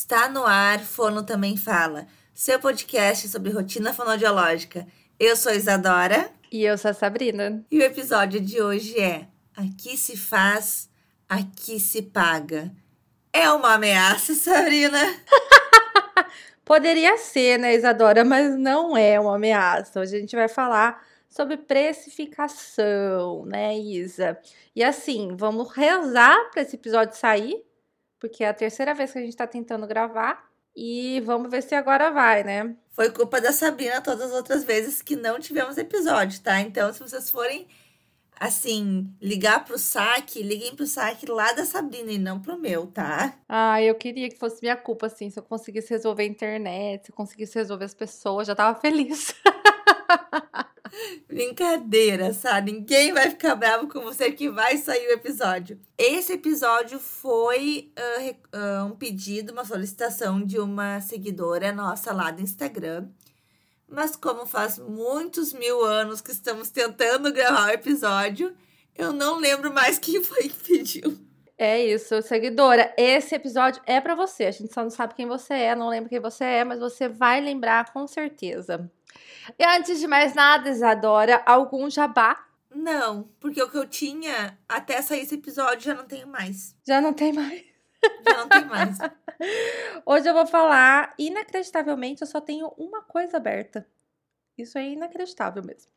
Está no ar, Fono Também Fala, seu podcast sobre rotina fonoaudiológica. Eu sou Isadora. E eu sou a Sabrina. E o episódio de hoje é Aqui se faz, aqui se paga. É uma ameaça, Sabrina? Poderia ser, né, Isadora, mas não é uma ameaça. Hoje a gente vai falar sobre precificação, né, Isa? E assim, vamos rezar para esse episódio sair, porque é a terceira vez que a gente está tentando gravar. E vamos ver se agora vai, né? Foi culpa da Sabrina todas as outras vezes que não tivemos episódio, tá? Então, se vocês forem, assim, ligar pro saque, liguem pro saque lá da Sabrina e não pro meu, tá? Ah, eu queria que fosse minha culpa, assim, se eu conseguisse resolver a internet, se eu conseguisse resolver as pessoas, já tava feliz. Brincadeira, sabe? Ninguém vai ficar bravo com você que vai sair o episódio. Esse episódio foi uh, uh, um pedido, uma solicitação de uma seguidora nossa lá do Instagram. Mas como faz muitos mil anos que estamos tentando gravar o episódio, eu não lembro mais quem foi que pediu. É isso, seguidora. Esse episódio é para você. A gente só não sabe quem você é, não lembra quem você é, mas você vai lembrar com certeza. E antes de mais nada, Isadora, algum jabá? Não, porque o que eu tinha até sair esse episódio já não tenho mais. Já não tem mais. Já não tem mais. Hoje eu vou falar, inacreditavelmente, eu só tenho uma coisa aberta. Isso é inacreditável mesmo.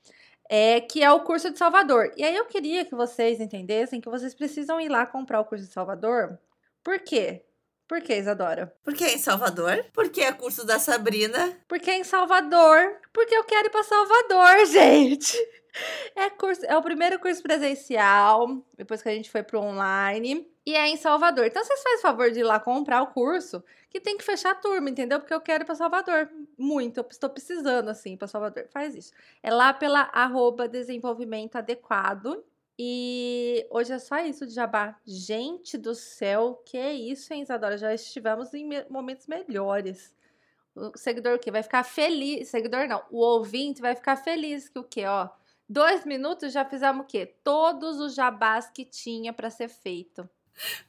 É que é o curso de Salvador. E aí eu queria que vocês entendessem que vocês precisam ir lá comprar o curso de Salvador. Por quê? Por que, Isadora? Porque é em Salvador? Porque é curso da Sabrina? Porque é em Salvador. Porque eu quero ir para Salvador, gente. É, curso, é o primeiro curso presencial, depois que a gente foi pro online. E é em Salvador. Então, vocês fazem o favor de ir lá comprar o curso, que tem que fechar a turma, entendeu? Porque eu quero ir pra Salvador. Muito. Eu estou precisando, assim, para Salvador. Faz isso. É lá pela arroba desenvolvimento adequado. E hoje é só isso de jabá. Gente do céu, que é isso, hein, Isadora? Já estivemos em me momentos melhores. O seguidor o quê? Vai ficar feliz. Seguidor não, o ouvinte vai ficar feliz que o quê, ó? Dois minutos já fizemos o quê? Todos os jabás que tinha para ser feito.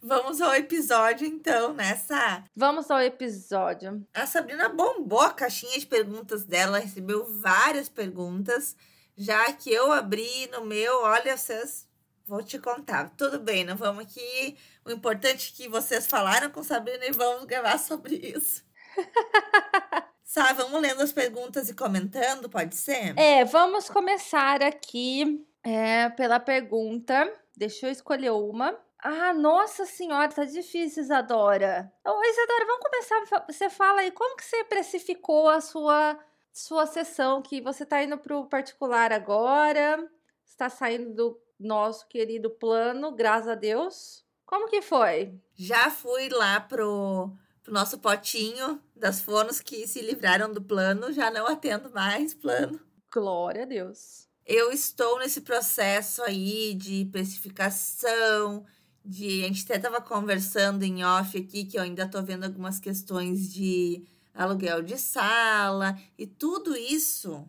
Vamos ao episódio, então, nessa. Vamos ao episódio. A Sabrina bombou a caixinha de perguntas dela, recebeu várias perguntas. Já que eu abri no meu, olha, vocês. Vou te contar. Tudo bem, não vamos aqui. O importante é que vocês falaram com Sabrina e vamos gravar sobre isso. Sabe, vamos lendo as perguntas e comentando, pode ser? É, vamos começar aqui é, pela pergunta. Deixa eu escolher uma. Ah, nossa senhora, tá difícil, Isadora. Ô, Isadora, vamos começar. Você fala aí, como que você precificou a sua sua sessão que você está indo para o particular agora, está saindo do nosso querido plano, graças a Deus. Como que foi? Já fui lá pro, pro nosso potinho das fonos que se livraram do plano, já não atendo mais plano. Glória a Deus. Eu estou nesse processo aí de precificação, de a gente até estava conversando em off aqui que eu ainda estou vendo algumas questões de aluguel de sala e tudo isso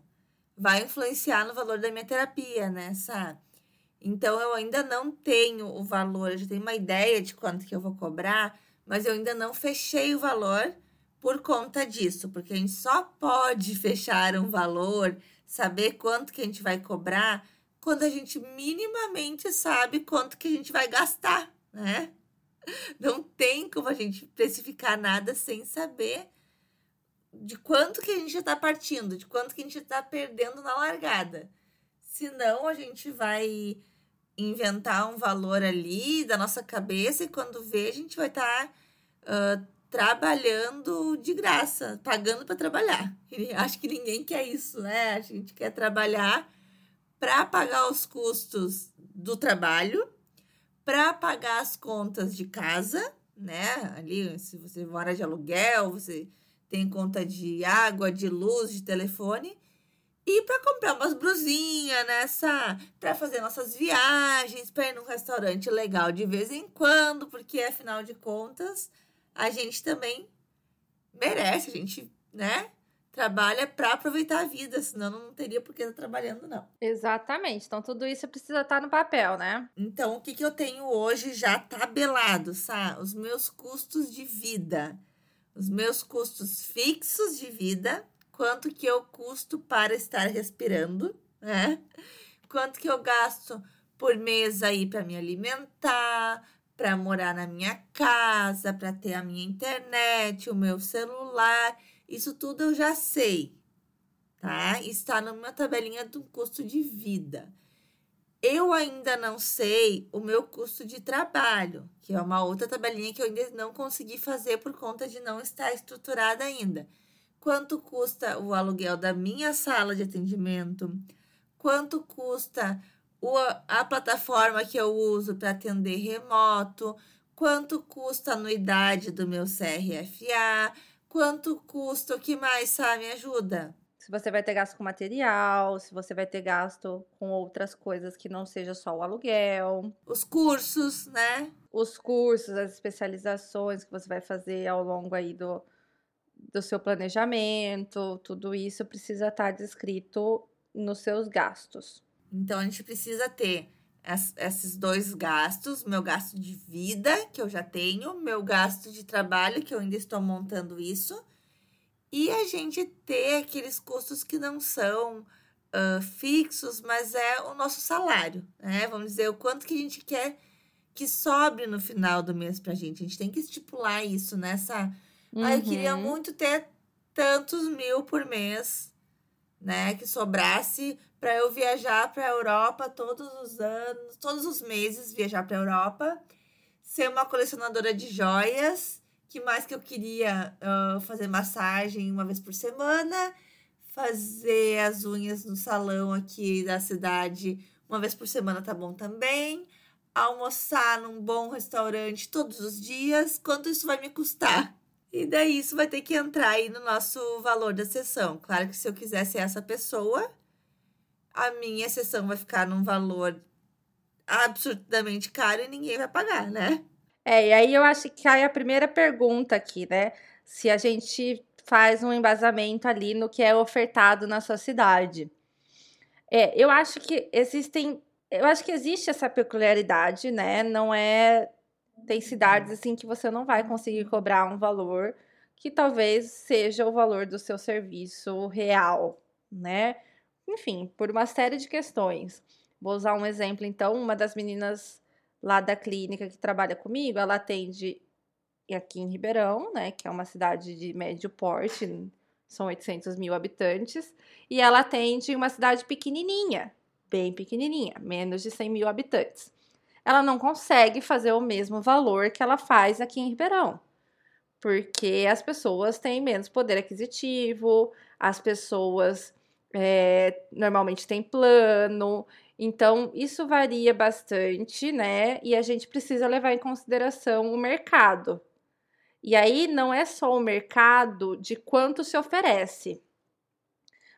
vai influenciar no valor da minha terapia, né, Sá? Então eu ainda não tenho o valor, eu já tenho uma ideia de quanto que eu vou cobrar, mas eu ainda não fechei o valor por conta disso, porque a gente só pode fechar um valor, saber quanto que a gente vai cobrar, quando a gente minimamente sabe quanto que a gente vai gastar, né? Não tem como a gente precificar nada sem saber de quanto que a gente está partindo, de quanto que a gente está perdendo na largada. Senão a gente vai inventar um valor ali da nossa cabeça e quando vê a gente vai estar tá, uh, trabalhando de graça, pagando para trabalhar. Acho que ninguém quer isso, né? A gente quer trabalhar para pagar os custos do trabalho, para pagar as contas de casa, né? Ali, se você mora de aluguel, você tem conta de água, de luz, de telefone. E para comprar umas brusinhas nessa, para fazer nossas viagens, para ir num restaurante legal de vez em quando, porque afinal de contas, a gente também merece, a gente, né? Trabalha para aproveitar a vida, senão não teria por que estar trabalhando, não. Exatamente. Então, tudo isso precisa estar no papel, né? Então, o que, que eu tenho hoje já tabelado, sabe? Os meus custos de vida os meus custos fixos de vida, quanto que eu custo para estar respirando, né? Quanto que eu gasto por mês aí para me alimentar, para morar na minha casa, para ter a minha internet, o meu celular, isso tudo eu já sei, tá? Está minha tabelinha do custo de vida. Eu ainda não sei o meu custo de trabalho, que é uma outra tabelinha que eu ainda não consegui fazer por conta de não estar estruturada ainda. Quanto custa o aluguel da minha sala de atendimento? Quanto custa a plataforma que eu uso para atender remoto, quanto custa a anuidade do meu CRFA, quanto custa, o que mais, sabe? Me ajuda. Se você vai ter gasto com material, se você vai ter gasto com outras coisas que não seja só o aluguel. Os cursos, né? Os cursos, as especializações que você vai fazer ao longo aí do, do seu planejamento, tudo isso precisa estar descrito nos seus gastos. Então, a gente precisa ter esses dois gastos: meu gasto de vida, que eu já tenho, meu gasto de trabalho, que eu ainda estou montando isso, e a gente ter aqueles custos que não são uh, fixos, mas é o nosso salário, né? Vamos dizer, o quanto que a gente quer que sobre no final do mês pra gente. A gente tem que estipular isso nessa. Uhum. Ah, eu queria uhum. muito ter tantos mil por mês, né? Que sobrasse para eu viajar para a Europa todos os anos, todos os meses viajar para a Europa, ser uma colecionadora de joias, que mais que eu queria uh, fazer massagem uma vez por semana, fazer as unhas no salão aqui da cidade uma vez por semana tá bom também, almoçar num bom restaurante todos os dias, quanto isso vai me custar? E daí isso vai ter que entrar aí no nosso valor da sessão. Claro que se eu quiser ser essa pessoa, a minha sessão vai ficar num valor absurdamente caro e ninguém vai pagar, né? É, e aí eu acho que cai a primeira pergunta aqui, né? Se a gente faz um embasamento ali no que é ofertado na sua cidade. É, eu acho que existem, eu acho que existe essa peculiaridade, né? Não é tem cidades assim que você não vai conseguir cobrar um valor que talvez seja o valor do seu serviço real, né? enfim, por uma série de questões. Vou usar um exemplo, então, uma das meninas lá da clínica que trabalha comigo, ela atende aqui em Ribeirão, né, que é uma cidade de médio porte, são 800 mil habitantes, e ela atende uma cidade pequenininha, bem pequenininha, menos de 100 mil habitantes. Ela não consegue fazer o mesmo valor que ela faz aqui em Ribeirão, porque as pessoas têm menos poder aquisitivo, as pessoas é, normalmente tem plano. Então, isso varia bastante, né? E a gente precisa levar em consideração o mercado. E aí não é só o mercado de quanto se oferece,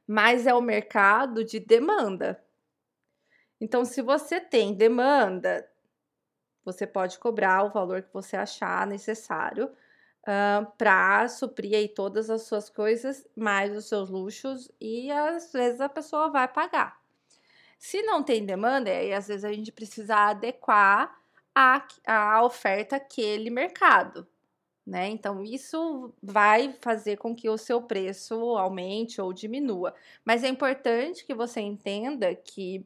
mas é o mercado de demanda. Então, se você tem demanda, você pode cobrar o valor que você achar necessário uh, para suprir aí todas as suas coisas, mais os seus luxos, e às vezes a pessoa vai pagar. Se não tem demanda, aí às vezes a gente precisa adequar a, a oferta àquele mercado. Né? Então, isso vai fazer com que o seu preço aumente ou diminua. Mas é importante que você entenda que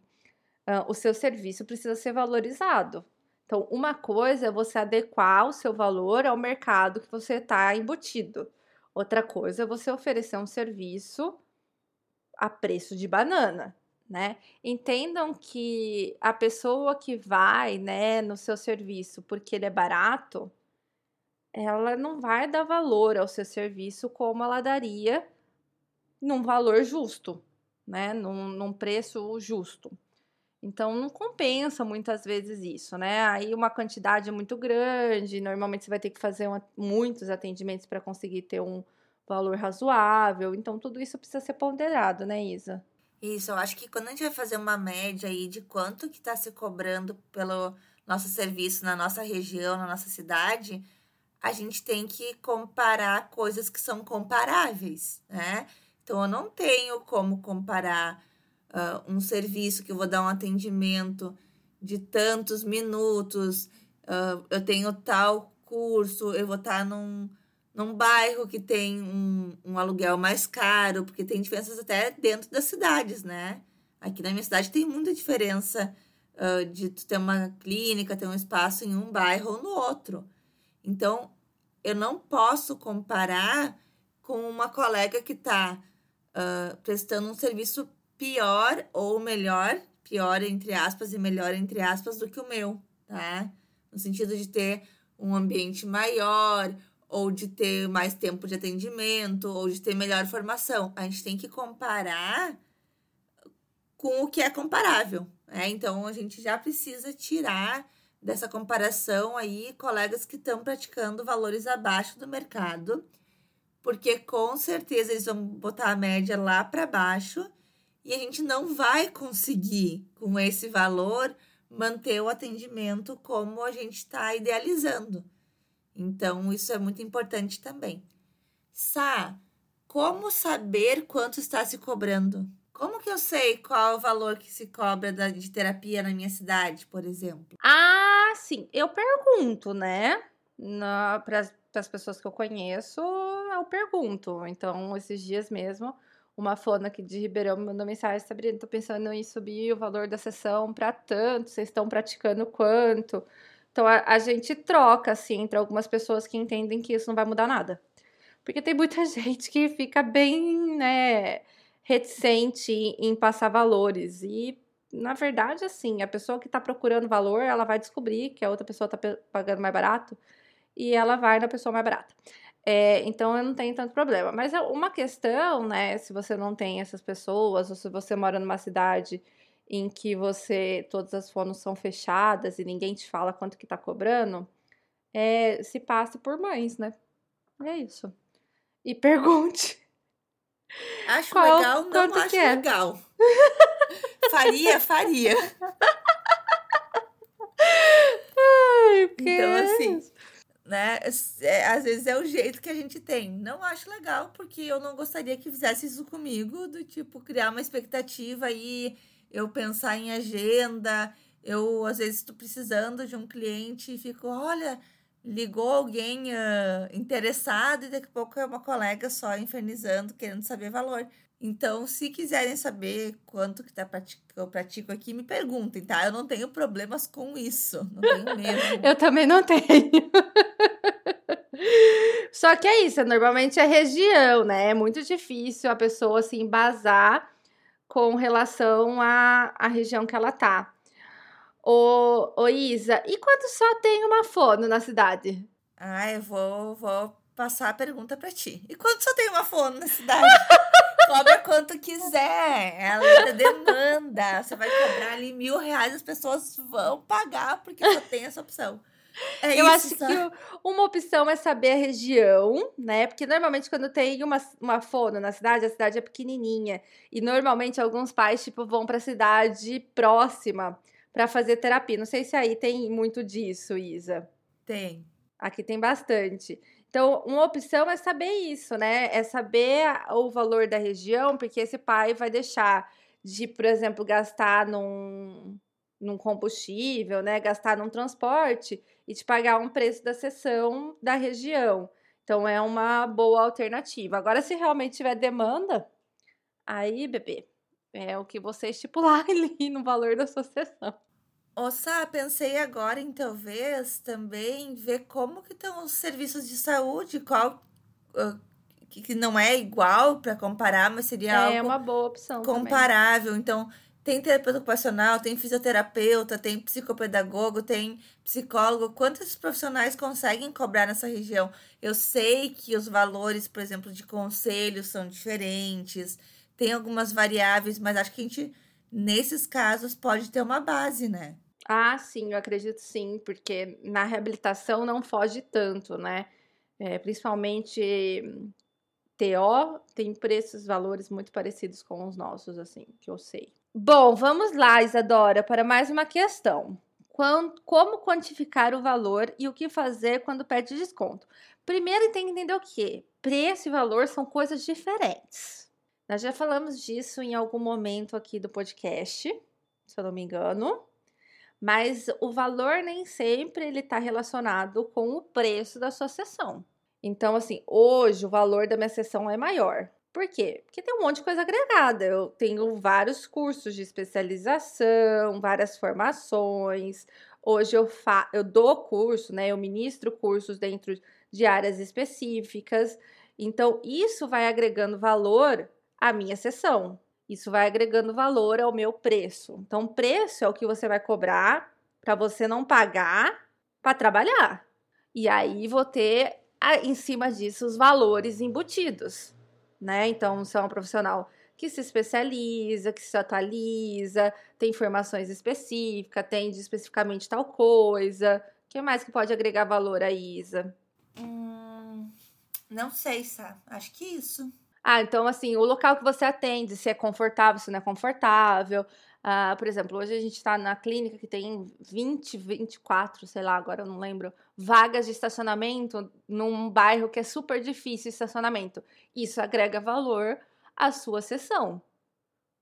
uh, o seu serviço precisa ser valorizado. Então, uma coisa é você adequar o seu valor ao mercado que você está embutido. Outra coisa é você oferecer um serviço a preço de banana, né? Entendam que a pessoa que vai, né, no seu serviço porque ele é barato, ela não vai dar valor ao seu serviço como ela daria num valor justo, né? Num, num preço justo. Então não compensa muitas vezes isso, né? Aí uma quantidade muito grande, normalmente você vai ter que fazer uma, muitos atendimentos para conseguir ter um valor razoável. Então tudo isso precisa ser ponderado, né, Isa? Isso, eu acho que quando a gente vai fazer uma média aí de quanto que está se cobrando pelo nosso serviço na nossa região, na nossa cidade, a gente tem que comparar coisas que são comparáveis, né? Então eu não tenho como comparar uh, um serviço que eu vou dar um atendimento de tantos minutos, uh, eu tenho tal curso, eu vou estar num, num bairro que tem um, um aluguel mais caro, porque tem diferenças até dentro das cidades, né? Aqui na minha cidade tem muita diferença uh, de tu ter uma clínica, ter um espaço em um bairro ou no outro. Então, eu não posso comparar com uma colega que está uh, prestando um serviço pior ou melhor, pior entre aspas e melhor entre aspas do que o meu, tá? No sentido de ter um ambiente maior, ou de ter mais tempo de atendimento, ou de ter melhor formação. A gente tem que comparar com o que é comparável. Né? Então, a gente já precisa tirar dessa comparação aí colegas que estão praticando valores abaixo do mercado, porque com certeza eles vão botar a média lá para baixo e a gente não vai conseguir, com esse valor, manter o atendimento como a gente está idealizando. Então, isso é muito importante também. Sá, como saber quanto está se cobrando? Como que eu sei qual é o valor que se cobra de terapia na minha cidade, por exemplo? Ah, sim. Eu pergunto, né? Para as pessoas que eu conheço, eu pergunto. Então, esses dias mesmo, uma fona aqui de Ribeirão me mandou mensagem, Sabrina, tô pensando em subir o valor da sessão para tanto, vocês estão praticando quanto? Então a, a gente troca, assim, entre algumas pessoas que entendem que isso não vai mudar nada. Porque tem muita gente que fica bem, né, reticente em passar valores. E, na verdade, assim, a pessoa que está procurando valor, ela vai descobrir que a outra pessoa está pagando mais barato e ela vai na pessoa mais barata. É, então eu não tenho tanto problema. Mas é uma questão, né, se você não tem essas pessoas, ou se você mora numa cidade em que você todas as fonos são fechadas e ninguém te fala quanto que tá cobrando, é, se passe por mães, né? É isso. E pergunte. Acho qual, legal, não acho é? legal. faria, faria. Ai, então, assim, né? É, às vezes é o jeito que a gente tem. Não acho legal, porque eu não gostaria que fizesse isso comigo, do tipo, criar uma expectativa aí. E eu pensar em agenda, eu às vezes estou precisando de um cliente e fico, olha, ligou alguém uh, interessado e daqui a pouco é uma colega só infernizando, querendo saber valor. Então, se quiserem saber quanto que tá eu pratico aqui, me perguntem, tá? Eu não tenho problemas com isso. Não tenho mesmo. eu também não tenho. Só que é isso, normalmente é região, né? É muito difícil a pessoa se embasar com relação à, à região que ela tá. Ô, ô Isa, e quando só tem uma fono na cidade? Ah, eu vou, vou passar a pergunta para ti. E quando só tem uma fono na cidade? Cobra quanto quiser. A lei da demanda. Você vai cobrar ali mil reais, as pessoas vão pagar porque só tem essa opção. É eu isso, acho que uma opção é saber a região, né? Porque normalmente quando tem uma, uma fono na cidade, a cidade é pequenininha. E normalmente alguns pais, tipo, vão pra cidade próxima para fazer terapia. Não sei se aí tem muito disso, Isa. Tem. Aqui tem bastante. Então, uma opção é saber isso, né? É saber o valor da região, porque esse pai vai deixar de, por exemplo, gastar num, num combustível, né? Gastar num transporte e te pagar um preço da sessão da região. Então é uma boa alternativa. Agora, se realmente tiver demanda, aí, bebê, é o que você estipular ali no valor da sua sessão. Ossa, pensei agora em talvez também ver como que estão os serviços de saúde, qual que não é igual para comparar, mas seria é algo uma boa opção comparável. Também. Então, tem terapeuta ocupacional, tem fisioterapeuta, tem psicopedagogo, tem psicólogo. Quantos profissionais conseguem cobrar nessa região? Eu sei que os valores, por exemplo, de conselhos são diferentes, tem algumas variáveis, mas acho que a gente, nesses casos, pode ter uma base, né? Ah, sim, eu acredito sim, porque na reabilitação não foge tanto, né? É, principalmente TO tem preços, valores muito parecidos com os nossos, assim, que eu sei. Bom, vamos lá, Isadora, para mais uma questão. Como quantificar o valor e o que fazer quando pede desconto? Primeiro tem que entender o que? Preço e valor são coisas diferentes. Nós já falamos disso em algum momento aqui do podcast, se eu não me engano. Mas o valor nem sempre ele está relacionado com o preço da sua sessão. Então, assim, hoje o valor da minha sessão é maior. Por quê? Porque tem um monte de coisa agregada. Eu tenho vários cursos de especialização, várias formações. Hoje eu, fa eu dou curso, né? Eu ministro cursos dentro de áreas específicas. Então, isso vai agregando valor à minha sessão. Isso vai agregando valor ao meu preço. Então, preço é o que você vai cobrar para você não pagar para trabalhar. E aí vou ter em cima disso os valores embutidos, né? Então, você é um profissional que se especializa, que se atualiza, tem informações específicas, atende especificamente tal coisa. O que mais que pode agregar valor a Isa? Hum, não sei, Sá. Acho que isso. Ah, então assim, o local que você atende, se é confortável, se não é confortável. Uh, por exemplo, hoje a gente está na clínica que tem 20, 24, sei lá, agora eu não lembro, vagas de estacionamento num bairro que é super difícil estacionamento. Isso agrega valor à sua sessão,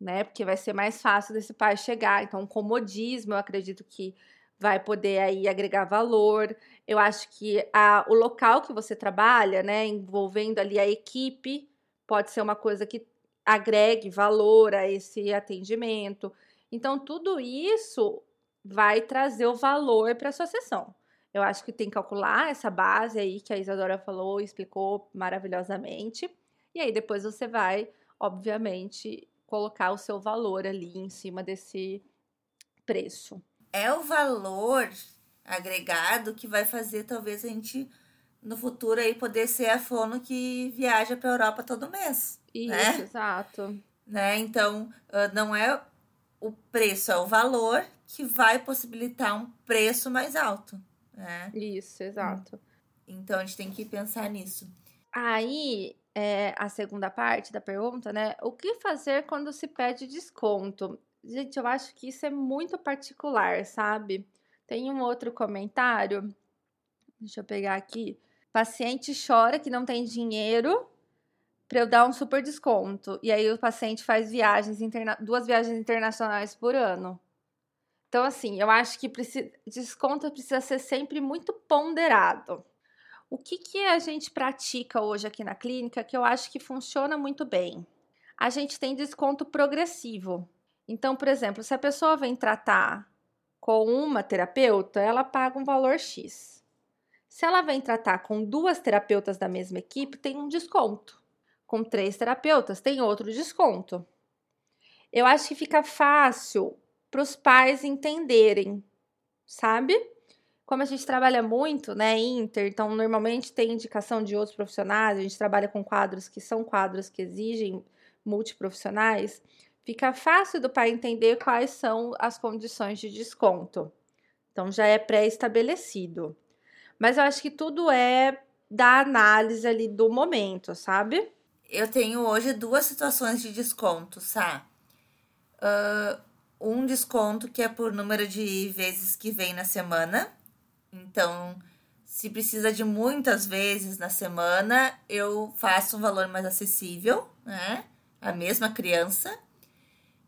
né? Porque vai ser mais fácil desse pai chegar. Então, comodismo, eu acredito que vai poder aí agregar valor. Eu acho que a, o local que você trabalha, né, envolvendo ali a equipe, pode ser uma coisa que agregue valor a esse atendimento. Então, tudo isso vai trazer o valor para a sua sessão. Eu acho que tem que calcular essa base aí que a Isadora falou, explicou maravilhosamente. E aí depois você vai, obviamente, colocar o seu valor ali em cima desse preço. É o valor agregado que vai fazer talvez a gente no futuro aí poder ser a fono que viaja para a Europa todo mês. Isso, né? exato. Né? Então, não é o preço, é o valor que vai possibilitar um preço mais alto. Né? Isso, exato. Então a gente tem que pensar nisso. Aí, é, a segunda parte da pergunta, né? O que fazer quando se pede desconto? Gente, eu acho que isso é muito particular, sabe? Tem um outro comentário. Deixa eu pegar aqui. Paciente chora que não tem dinheiro para eu dar um super desconto. E aí o paciente faz viagens interna duas viagens internacionais por ano. Então, assim, eu acho que desconto precisa ser sempre muito ponderado. O que, que a gente pratica hoje aqui na clínica que eu acho que funciona muito bem? A gente tem desconto progressivo. Então, por exemplo, se a pessoa vem tratar com uma terapeuta, ela paga um valor X. Se ela vem tratar com duas terapeutas da mesma equipe, tem um desconto com três terapeutas, tem outro desconto. Eu acho que fica fácil para os pais entenderem, sabe? Como a gente trabalha muito, né, Inter, então normalmente tem indicação de outros profissionais, a gente trabalha com quadros que são quadros que exigem multiprofissionais, fica fácil do pai entender quais são as condições de desconto. Então já é pré-estabelecido. Mas eu acho que tudo é da análise ali do momento, sabe? Eu tenho hoje duas situações de desconto, tá? Uh, um desconto que é por número de vezes que vem na semana. Então, se precisa de muitas vezes na semana, eu faço um valor mais acessível, né? A mesma criança.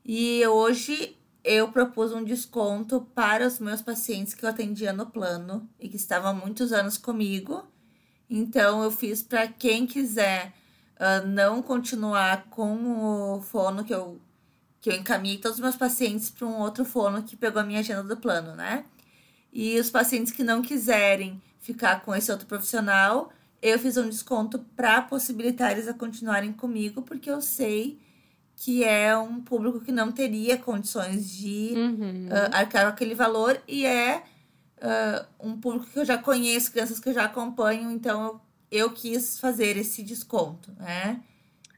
E hoje eu propus um desconto para os meus pacientes que eu atendia no plano e que estavam há muitos anos comigo. Então, eu fiz para quem quiser uh, não continuar com o fono que eu, que eu encaminhei todos os meus pacientes para um outro fono que pegou a minha agenda do plano, né? E os pacientes que não quiserem ficar com esse outro profissional, eu fiz um desconto para possibilitar eles a continuarem comigo, porque eu sei que é um público que não teria condições de uhum. uh, arcar aquele valor e é uh, um público que eu já conheço, crianças que eu já acompanho, então eu eu quis fazer esse desconto, né?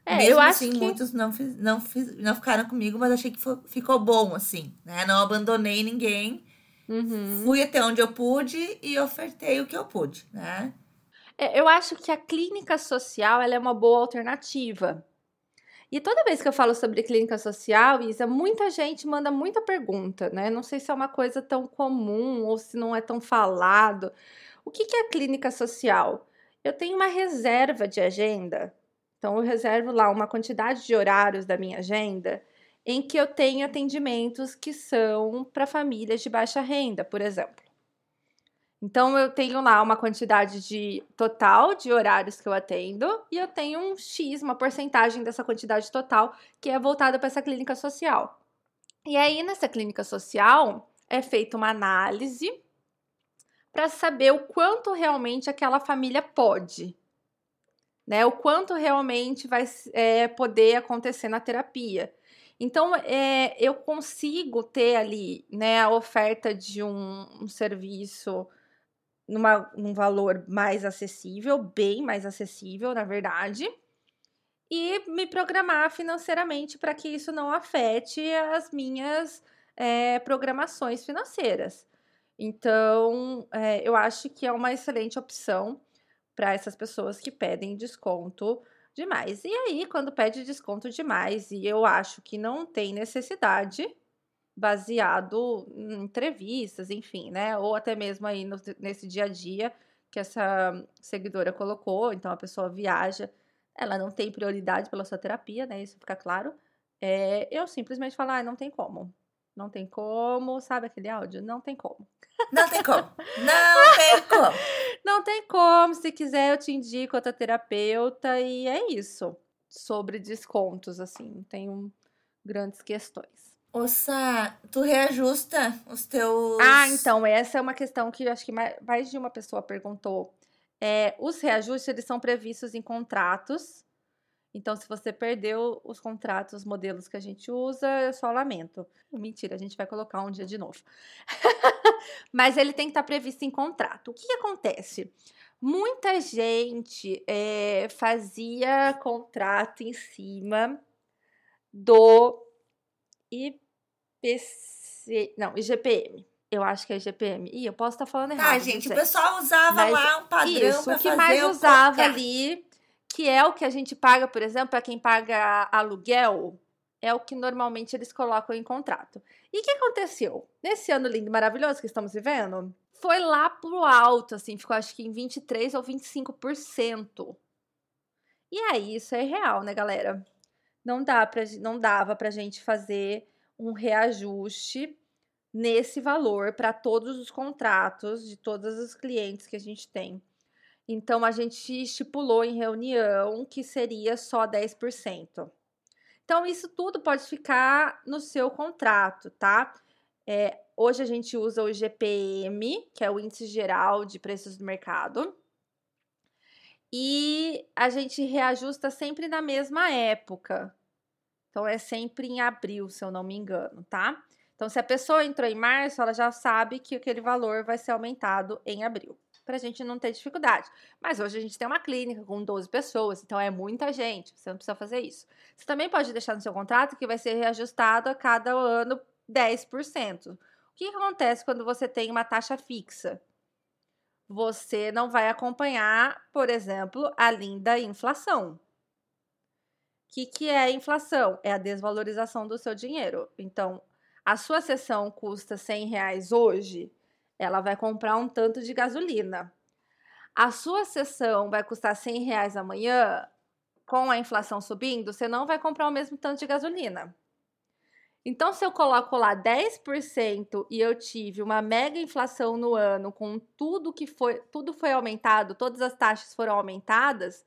É, Mesmo eu acho assim, que... muitos não, fiz, não, fiz, não ficaram comigo, mas achei que foi, ficou bom, assim, né? Não abandonei ninguém. Uhum. Fui até onde eu pude e ofertei o que eu pude, né? É, eu acho que a clínica social ela é uma boa alternativa. E toda vez que eu falo sobre clínica social, Isa, muita gente manda muita pergunta, né? Não sei se é uma coisa tão comum ou se não é tão falado. O que, que é clínica social? Eu tenho uma reserva de agenda. Então, eu reservo lá uma quantidade de horários da minha agenda em que eu tenho atendimentos que são para famílias de baixa renda, por exemplo. Então eu tenho lá uma quantidade de total de horários que eu atendo e eu tenho um X, uma porcentagem dessa quantidade total que é voltada para essa clínica social. E aí nessa clínica social é feita uma análise para saber o quanto realmente aquela família pode, né? O quanto realmente vai é, poder acontecer na terapia. Então, é, eu consigo ter ali né, a oferta de um, um serviço numa, num valor mais acessível, bem mais acessível, na verdade, e me programar financeiramente para que isso não afete as minhas é, programações financeiras. Então, é, eu acho que é uma excelente opção para essas pessoas que pedem desconto demais. E aí, quando pede desconto demais e eu acho que não tem necessidade, baseado em entrevistas, enfim, né? Ou até mesmo aí no, nesse dia a dia que essa seguidora colocou, então a pessoa viaja, ela não tem prioridade pela sua terapia, né? Isso fica claro. É, eu simplesmente falo, ah, não tem como. Não tem como, sabe aquele áudio? Não tem como. Não tem como. Não tem como. não tem como. Se quiser, eu te indico outra terapeuta e é isso. Sobre descontos, assim, tenho grandes questões. Ossa, tu reajusta os teus. Ah, então, essa é uma questão que eu acho que mais de uma pessoa perguntou. É, os reajustes, eles são previstos em contratos. Então, se você perdeu os contratos, os modelos que a gente usa, eu só lamento. Mentira, a gente vai colocar um dia de novo. Mas ele tem que estar previsto em contrato. O que, que acontece? Muita gente é, fazia contrato em cima do IPC. Não, IGPM. Eu acho que é IGPM. Ih, eu posso estar falando errado. Ah, gente, o pessoal usava Mas, lá um padrão Isso, o que mais usava ali, que é o que a gente paga, por exemplo, para quem paga aluguel, é o que normalmente eles colocam em contrato. E o que aconteceu? Nesse ano lindo e maravilhoso que estamos vivendo, foi lá pro alto, assim, ficou acho que em 23 ou 25%. E aí, isso é real, né, galera? Não, dá pra, não dava pra gente fazer um reajuste nesse valor para todos os contratos de todos os clientes que a gente tem. Então a gente estipulou em reunião que seria só 10%. Então isso tudo pode ficar no seu contrato, tá? É, hoje a gente usa o GPM, que é o índice geral de preços do mercado. E a gente reajusta sempre na mesma época. Então é sempre em abril, se eu não me engano, tá? Então, se a pessoa entrou em março, ela já sabe que aquele valor vai ser aumentado em abril, para a gente não ter dificuldade. Mas hoje a gente tem uma clínica com 12 pessoas, então é muita gente, você não precisa fazer isso. Você também pode deixar no seu contrato que vai ser reajustado a cada ano 10%. O que acontece quando você tem uma taxa fixa? Você não vai acompanhar, por exemplo, a linda inflação que, que é a inflação? É a desvalorização do seu dinheiro. Então, a sua sessão custa 100 reais hoje, ela vai comprar um tanto de gasolina. A sua sessão vai custar 100 reais amanhã, com a inflação subindo, você não vai comprar o mesmo tanto de gasolina. Então, se eu coloco lá 10% e eu tive uma mega inflação no ano, com tudo que foi, tudo foi aumentado, todas as taxas foram aumentadas,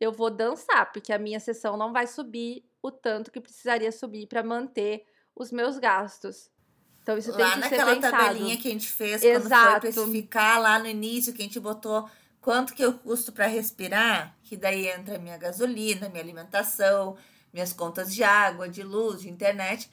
eu vou dançar, porque a minha sessão não vai subir o tanto que precisaria subir para manter os meus gastos. Então isso lá tem que ser pensado. naquela tabelinha que a gente fez Exato. quando foi especificar lá no início que a gente botou quanto que eu custo para respirar, que daí entra minha gasolina, minha alimentação, minhas contas de água, de luz, de internet.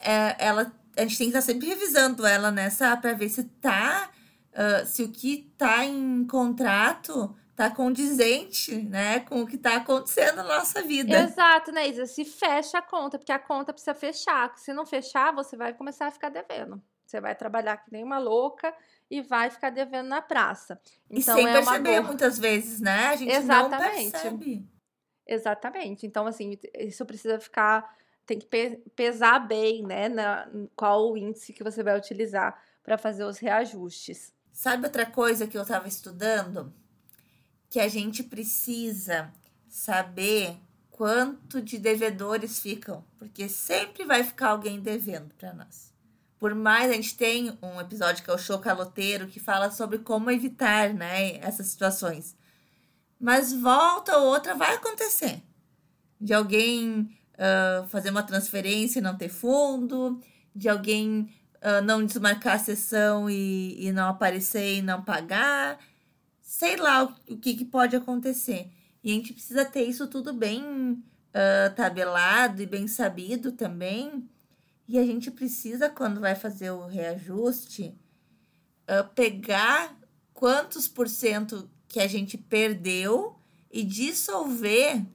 É, ela, a gente tem que estar tá sempre revisando ela nessa para ver se tá, uh, se o que tá em contrato tá condizente, né, com o que tá acontecendo na nossa vida. Exato, né, Isa? Se fecha a conta, porque a conta precisa fechar. Se não fechar, você vai começar a ficar devendo. Você vai trabalhar que nem uma louca e vai ficar devendo na praça. Então, e sem é perceber muitas vezes, né? A gente Exatamente. não percebe. Exatamente. Então, assim, isso precisa ficar... Tem que pesar bem, né? Na, qual o índice que você vai utilizar para fazer os reajustes. Sabe outra coisa que eu estava estudando? Que a gente precisa saber quanto de devedores ficam, porque sempre vai ficar alguém devendo para nós. por mais a gente tem um episódio que é o show caloteiro que fala sobre como evitar, né, essas situações. Mas volta ou outra vai acontecer. De alguém uh, fazer uma transferência e não ter fundo, de alguém uh, não desmarcar a sessão e, e não aparecer e não pagar. Sei lá o, que, que pode acontecer. E a gente precisa ter isso tudo bem uh, tabelado e bem sabido também e a gente precisa, quando vai fazer o reajuste, uh, pegar quantos por cento que a gente perdeu e dissolver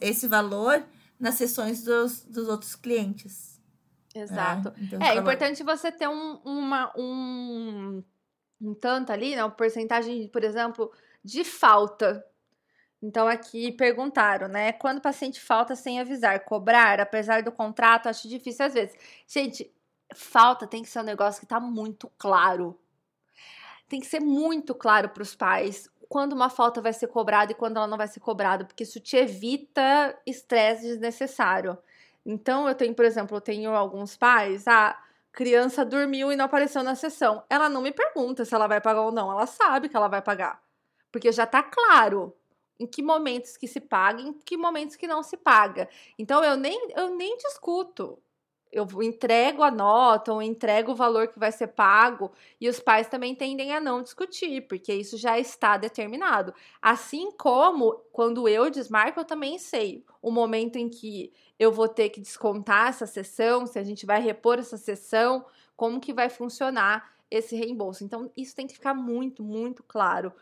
esse valor nas sessões dos, dos outros clientes. Exato. É, então, é importante você ter um, uma, um, um tanto ali, né? Uma porcentagem, por exemplo, de falta então aqui perguntaram, né? Quando o paciente falta sem avisar, cobrar, apesar do contrato, acho difícil às vezes. Gente, falta tem que ser um negócio que tá muito claro. Tem que ser muito claro para os pais quando uma falta vai ser cobrada e quando ela não vai ser cobrada, porque isso te evita estresse desnecessário. Então eu tenho, por exemplo, eu tenho alguns pais, ah, criança dormiu e não apareceu na sessão. Ela não me pergunta se ela vai pagar ou não, ela sabe que ela vai pagar. Porque já tá claro em que momentos que se paga, em que momentos que não se paga. Então eu nem eu nem discuto. Eu entrego a nota ou entrego o valor que vai ser pago e os pais também tendem a não discutir, porque isso já está determinado. Assim como quando eu desmarco, eu também sei o momento em que eu vou ter que descontar essa sessão, se a gente vai repor essa sessão, como que vai funcionar esse reembolso. Então, isso tem que ficar muito, muito claro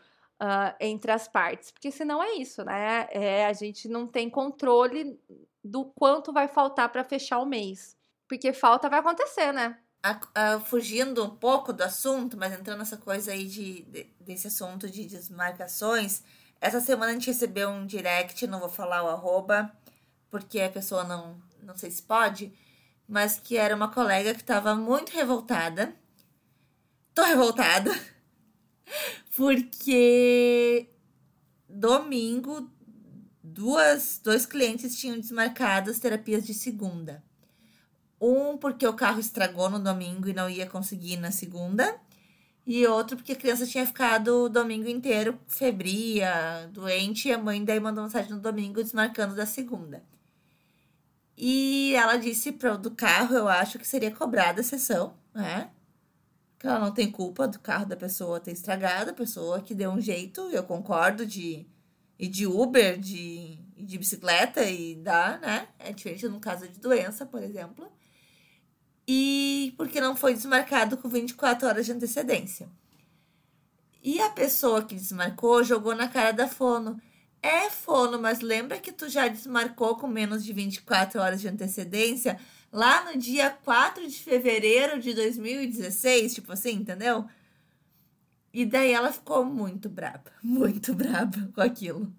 uh, entre as partes, porque senão é isso, né? É, a gente não tem controle do quanto vai faltar para fechar o mês, porque falta vai acontecer, né? fugindo um pouco do assunto, mas entrando nessa coisa aí de, de, desse assunto de desmarcações, essa semana a gente recebeu um direct, não vou falar o arroba, porque a pessoa não, não sei se pode, mas que era uma colega que estava muito revoltada. Tô revoltada porque domingo duas, dois clientes tinham desmarcado as terapias de segunda. Um porque o carro estragou no domingo e não ia conseguir na segunda. E outro porque a criança tinha ficado o domingo inteiro febria, doente, e a mãe daí mandou mensagem no domingo desmarcando da segunda. E ela disse para do carro, eu acho que seria cobrada a sessão, né? que ela não tem culpa do carro da pessoa ter estragado, a pessoa que deu um jeito, eu concordo, de ir de Uber, de, de bicicleta e dá, né? É diferente no caso de doença, por exemplo. E porque não foi desmarcado com 24 horas de antecedência. E a pessoa que desmarcou jogou na cara da fono. É fono, mas lembra que tu já desmarcou com menos de 24 horas de antecedência? lá no dia 4 de fevereiro de 2016, tipo assim, entendeu? E daí ela ficou muito braba, muito braba com aquilo.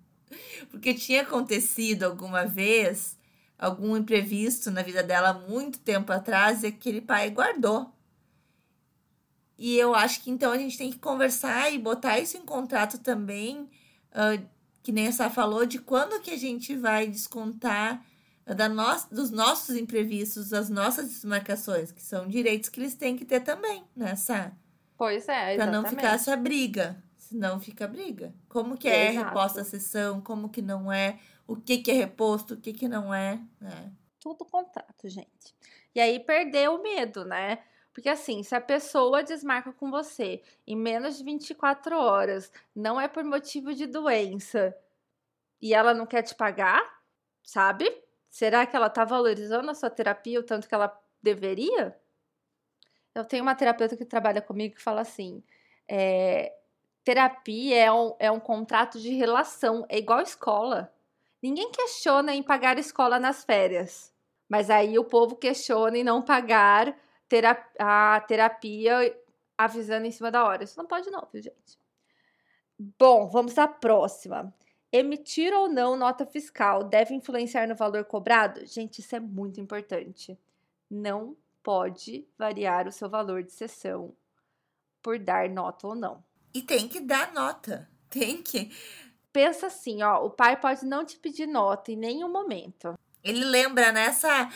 Porque tinha acontecido alguma vez algum imprevisto na vida dela muito tempo atrás e aquele pai guardou. E eu acho que então a gente tem que conversar e botar isso em contrato também, uh, que nem essa falou, de quando que a gente vai descontar da no, dos nossos imprevistos, das nossas desmarcações, que são direitos que eles têm que ter também, né, Sá? Pois é, Para não ficar essa briga, senão fica briga. Como que é Exato. reposta a sessão, como que não é, o que que é reposto, o que que não é, né? Tudo contrato, gente. E aí perdeu o medo, né? Porque assim, se a pessoa desmarca com você em menos de 24 horas, não é por motivo de doença, e ela não quer te pagar, sabe? Será que ela está valorizando a sua terapia o tanto que ela deveria? Eu tenho uma terapeuta que trabalha comigo que fala assim: é, terapia é um, é um contrato de relação, é igual escola. Ninguém questiona em pagar escola nas férias, mas aí o povo questiona em não pagar terapia, a terapia avisando em cima da hora. Isso não pode, não, viu, gente? Bom, vamos à próxima. Emitir ou não nota fiscal deve influenciar no valor cobrado? Gente, isso é muito importante. Não pode variar o seu valor de sessão por dar nota ou não. E tem que dar nota. Tem que. Pensa assim, ó, o pai pode não te pedir nota em nenhum momento. Ele lembra nessa.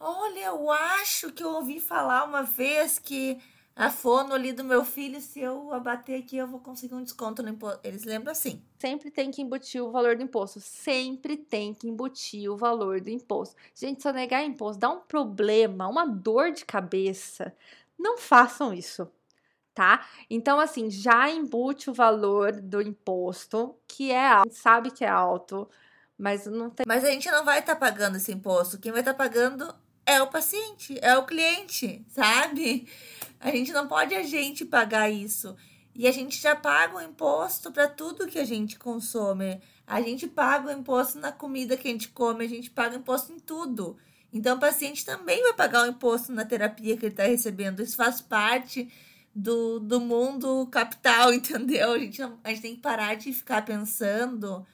Olha, eu acho que eu ouvi falar uma vez que a fono ali do meu filho, se eu abater aqui, eu vou conseguir um desconto no imposto. Eles lembram assim. Sempre tem que embutir o valor do imposto. Sempre tem que embutir o valor do imposto. Gente, se eu negar imposto, dá um problema, uma dor de cabeça. Não façam isso, tá? Então, assim, já embute o valor do imposto, que é alto, sabe que é alto, mas não tem. Mas a gente não vai estar tá pagando esse imposto. Quem vai estar tá pagando é o paciente, é o cliente, sabe? A gente não pode a gente pagar isso. E a gente já paga o imposto para tudo que a gente consome. A gente paga o imposto na comida que a gente come, a gente paga o imposto em tudo. Então, o paciente também vai pagar o imposto na terapia que ele está recebendo. Isso faz parte do, do mundo capital, entendeu? A gente, não, a gente tem que parar de ficar pensando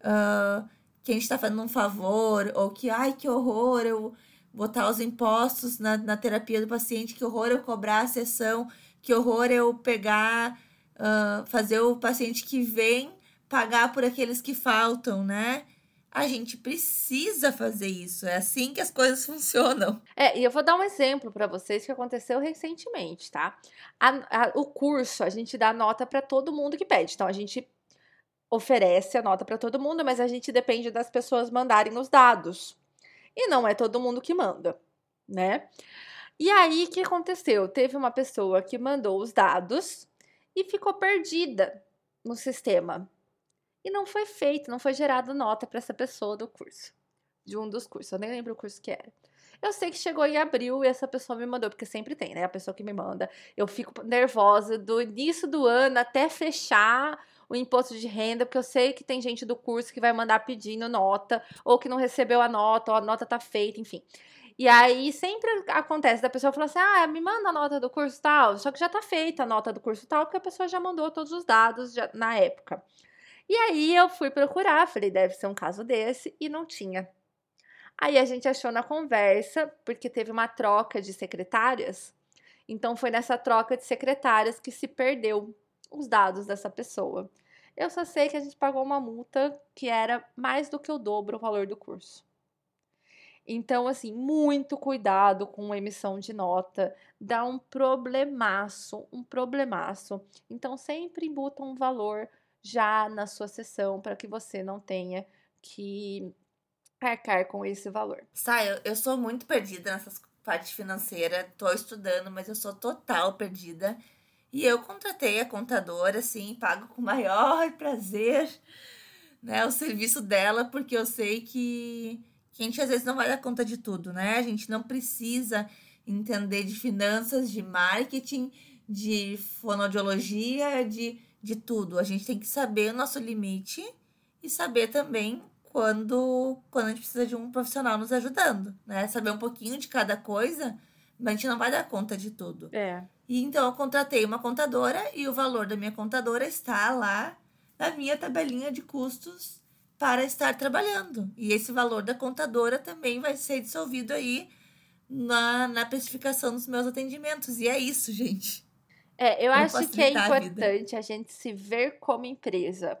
uh, que a gente está fazendo um favor, ou que, ai, que horror, eu botar os impostos na, na terapia do paciente, que horror eu cobrar a sessão, que horror eu pegar, uh, fazer o paciente que vem pagar por aqueles que faltam, né? A gente precisa fazer isso, é assim que as coisas funcionam. É, e eu vou dar um exemplo para vocês que aconteceu recentemente, tá? A, a, o curso, a gente dá nota para todo mundo que pede. Então, a gente oferece a nota para todo mundo, mas a gente depende das pessoas mandarem os dados. E não é todo mundo que manda, né? E aí, o que aconteceu? Teve uma pessoa que mandou os dados e ficou perdida no sistema. E não foi feito, não foi gerado nota para essa pessoa do curso, de um dos cursos. Eu nem lembro o curso que era. Eu sei que chegou em abril e essa pessoa me mandou, porque sempre tem, né? A pessoa que me manda. Eu fico nervosa do início do ano até fechar o imposto de renda, porque eu sei que tem gente do curso que vai mandar pedindo nota, ou que não recebeu a nota, ou a nota tá feita, enfim. E aí sempre acontece da pessoa falar assim: ah, me manda a nota do curso tal, só que já tá feita a nota do curso tal, porque a pessoa já mandou todos os dados já, na época. E aí eu fui procurar, falei, deve ser um caso desse, e não tinha. Aí a gente achou na conversa, porque teve uma troca de secretárias, então foi nessa troca de secretárias que se perdeu os dados dessa pessoa. Eu só sei que a gente pagou uma multa que era mais do que o dobro o valor do curso. Então, assim, muito cuidado com emissão de nota, dá um problemaço, um problemaço. Então, sempre embuta um valor já na sua sessão para que você não tenha que arcar com esse valor. Sai, eu, eu sou muito perdida nessas partes financeiras, tô estudando, mas eu sou total perdida. E eu contratei a contadora, assim, pago com maior prazer, né, o serviço dela, porque eu sei que, que a gente às vezes não vai dar conta de tudo, né? A gente não precisa entender de finanças, de marketing, de fonoaudiologia, de, de tudo. A gente tem que saber o nosso limite e saber também quando, quando a gente precisa de um profissional nos ajudando, né? Saber um pouquinho de cada coisa, mas a gente não vai dar conta de tudo. É. E então eu contratei uma contadora e o valor da minha contadora está lá na minha tabelinha de custos para estar trabalhando. E esse valor da contadora também vai ser dissolvido aí na, na precificação dos meus atendimentos. E é isso, gente. É, eu acho que é importante a, a gente se ver como empresa.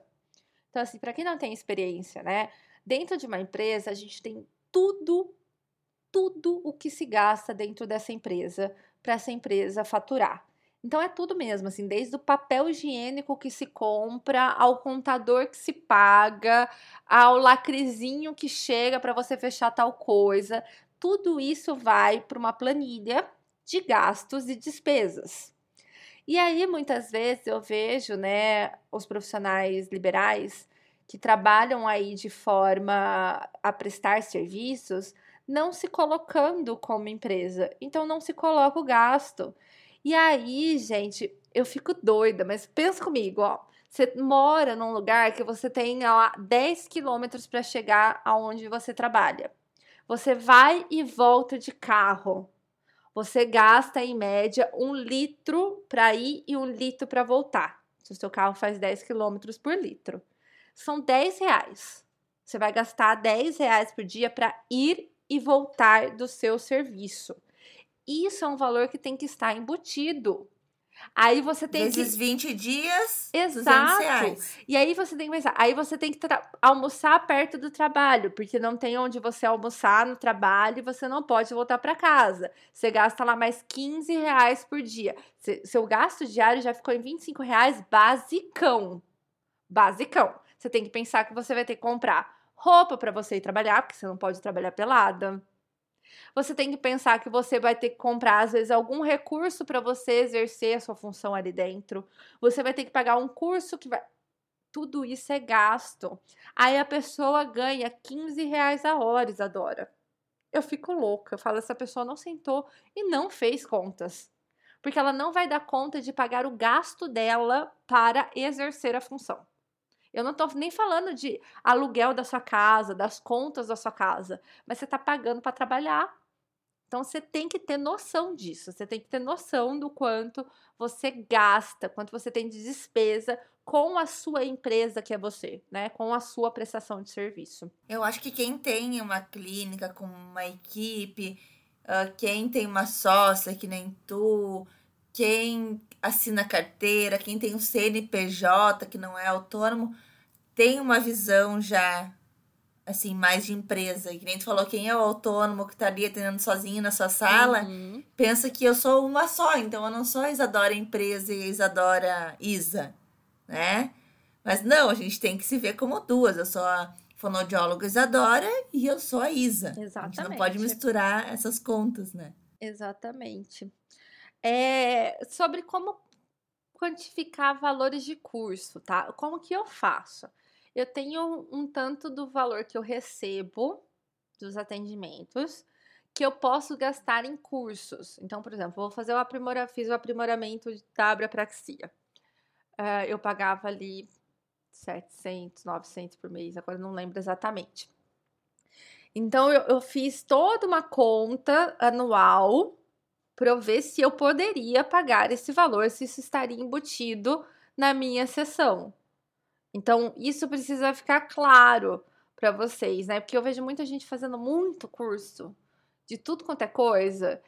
Então, assim, para quem não tem experiência, né? Dentro de uma empresa, a gente tem tudo, tudo o que se gasta dentro dessa empresa para essa empresa faturar. Então é tudo mesmo, assim, desde o papel higiênico que se compra, ao contador que se paga, ao lacrezinho que chega para você fechar tal coisa, tudo isso vai para uma planilha de gastos e despesas. E aí muitas vezes eu vejo, né, os profissionais liberais que trabalham aí de forma a prestar serviços, não se colocando como empresa. Então não se coloca o gasto. E aí, gente, eu fico doida, mas pensa comigo, ó. Você mora num lugar que você tem ó, 10 quilômetros para chegar aonde você trabalha. Você vai e volta de carro. Você gasta em média um litro para ir e um litro para voltar. Se o seu carro faz 10 quilômetros por litro. São 10 reais. Você vai gastar 10 reais por dia para ir e voltar do seu serviço. Isso é um valor que tem que estar embutido. Aí você tem Vezes que 20 dias, 200 Exato. E aí você tem que pensar, aí você tem que tra- almoçar perto do trabalho, porque não tem onde você almoçar no trabalho e você não pode voltar para casa. Você gasta lá mais 15 reais por dia. Se- seu gasto diário já ficou em 25 reais basicão. Basicão. Você tem que pensar que você vai ter que comprar roupa para você ir trabalhar, porque você não pode trabalhar pelada. Você tem que pensar que você vai ter que comprar, às vezes, algum recurso para você exercer a sua função ali dentro. Você vai ter que pagar um curso que vai. Tudo isso é gasto. Aí a pessoa ganha 15 reais a hora, Isadora. Eu fico louca. Eu falo, essa pessoa não sentou e não fez contas. Porque ela não vai dar conta de pagar o gasto dela para exercer a função. Eu não tô nem falando de aluguel da sua casa, das contas da sua casa, mas você tá pagando para trabalhar. Então você tem que ter noção disso, você tem que ter noção do quanto você gasta, quanto você tem de despesa com a sua empresa que é você, né? Com a sua prestação de serviço. Eu acho que quem tem uma clínica com uma equipe, ah, quem tem uma sócia que nem tu, quem assina carteira, quem tem um CNPJ que não é autônomo, tem uma visão já assim mais de empresa. E que nem tu falou, quem é o autônomo que tá ali atendendo sozinho na sua sala, Uhum. pensa que eu sou uma só, então eu não sou a Isadora Empresa e a Isadora Isa, né? Mas não, a gente tem que se ver como duas. Eu sou a fonoaudióloga Isadora e eu sou a Isa. A gente não Exatamente. pode misturar essas contas, né? Exatamente. É, sobre como quantificar valores de curso, tá? Como que eu faço? Eu tenho um tanto do valor que eu recebo dos atendimentos que eu posso gastar em cursos. Então, por exemplo, vou fazer o aprimora, fiz o aprimoramento da abrapraxia. Eh, eu pagava ali 700, 900 por mês, agora não lembro exatamente. Então, eu, eu fiz toda uma conta anual para eu ver se eu poderia pagar esse valor, se isso estaria embutido na minha sessão. Então, isso precisa ficar claro para vocês, né? Porque eu vejo muita gente fazendo muito curso de tudo quanto é coisa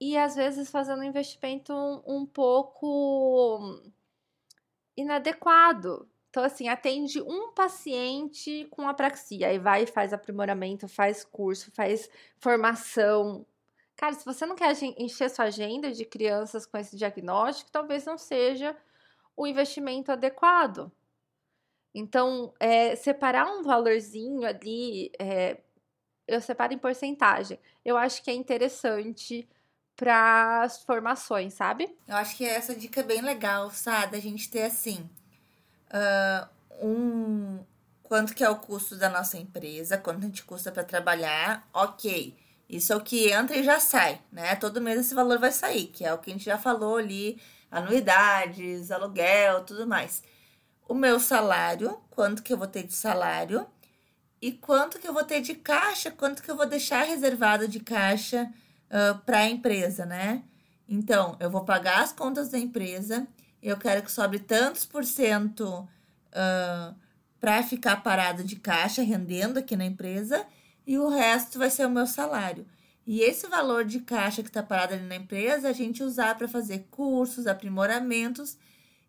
e às vezes fazendo um investimento um, um pouco inadequado. Então, assim, atende um paciente com apraxia, aí vai e faz aprimoramento, faz curso, faz formação. Cara, se você não quer encher sua agenda de crianças com esse diagnóstico, talvez não seja o investimento adequado. Então, é, separar um valorzinho ali, é, eu separo em porcentagem. Eu acho que é interessante para as formações, sabe? Eu acho que essa dica é bem legal, sabe? A gente ter assim, ah, um quanto que é o custo da nossa empresa, quanto a gente custa para trabalhar, ok. Isso é o que entra e já sai, né? Todo mês esse valor vai sair, que é o que a gente já falou ali, anuidades, aluguel, tudo mais. O meu salário, quanto que eu vou ter de salário e quanto que eu vou ter de caixa, quanto que eu vou deixar reservado de caixa para a empresa, né? Então, eu vou pagar as contas da empresa, eu quero que sobre tantos por cento para ficar parado de caixa, rendendo aqui na empresa, e o resto vai ser o meu salário. E esse valor de caixa que está parado ali na empresa, a gente usar para fazer cursos, aprimoramentos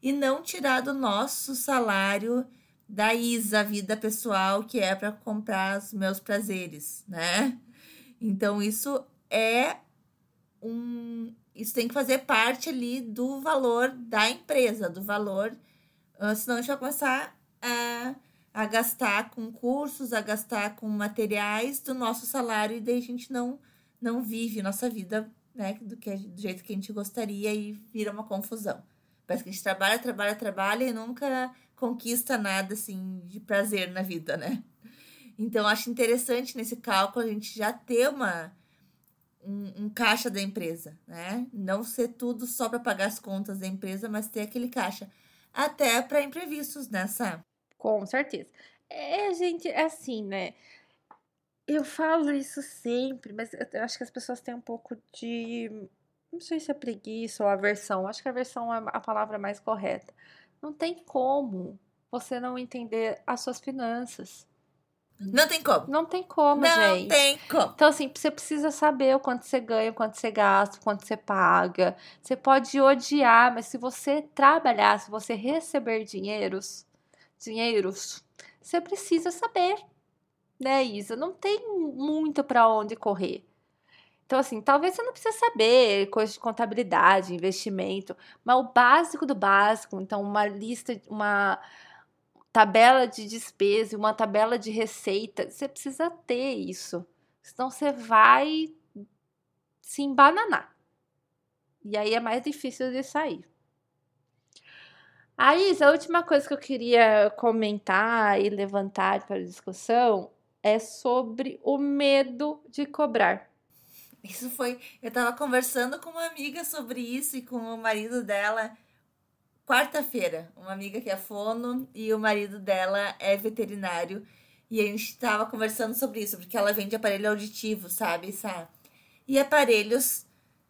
e não tirar do nosso salário da ISA, vida pessoal, que é para comprar os meus prazeres, né? Então, isso é um. Isso tem que fazer parte ali do valor da empresa, do valor. ah, senão a gente vai começar a, a gastar com cursos, a gastar com materiais do nosso salário, e daí a gente não, não vive nossa vida né, do, que, do jeito que a gente gostaria e vira uma confusão. Parece que a gente trabalha, trabalha, trabalha e nunca conquista nada assim de prazer na vida, né? Então, acho interessante nesse cálculo a gente já ter uma, um, um caixa da empresa, né? Não ser tudo só para pagar as contas da empresa, mas ter aquele caixa. Até para imprevistos, Sam? Com certeza. É, gente, é assim, né? Eu falo isso sempre, mas eu acho que as pessoas têm um pouco de. Não sei se é preguiça ou aversão. Acho que aversão é a palavra mais correta. Não tem como você não entender as suas finanças. Não tem como. Não tem como, Não gente. tem como. Então, assim, você precisa saber o quanto você ganha, o quanto você gasta, o quanto você paga. Você pode odiar, mas se você trabalhar, se você receber dinheiros, dinheiros, você precisa saber, né, Isa? Não tem muito para onde correr. Então, assim, talvez você não precise saber coisas de contabilidade, investimento, mas o básico do básico, então, uma lista, uma tabela de despesa e uma tabela de receita, você precisa ter isso. Senão você vai se embananar. E aí é mais difícil de sair. Aí, a última coisa que eu queria comentar e levantar para discussão é sobre o medo de cobrar. Isso foi. Eu tava conversando com uma amiga sobre isso e com o marido dela quarta-feira. Uma amiga que é fono e o marido dela é veterinário. E a gente tava conversando sobre isso, porque ela vende aparelho auditivo, sabe, sabe? E aparelhos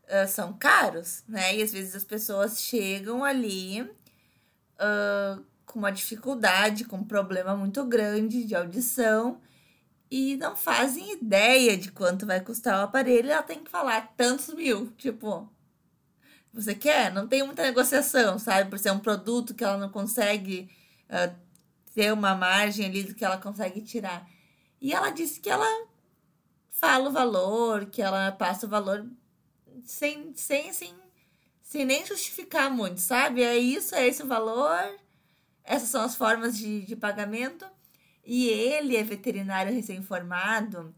uh, são caros, né? E às vezes as pessoas chegam ali uh, com uma dificuldade, com um problema muito grande de audição e não fazem ideia de quanto vai custar o aparelho. Ela tem que falar tantos mil, tipo, você quer? Não tem muita negociação, sabe? Por ser um produto que ela não consegue uh, ter uma margem ali do que ela consegue tirar. E ela disse que ela fala o valor, que ela passa o valor sem, sem, sem, sem nem justificar muito, sabe? É isso, é esse o valor, essas são as formas de, de pagamento. E ele é veterinário recém-formado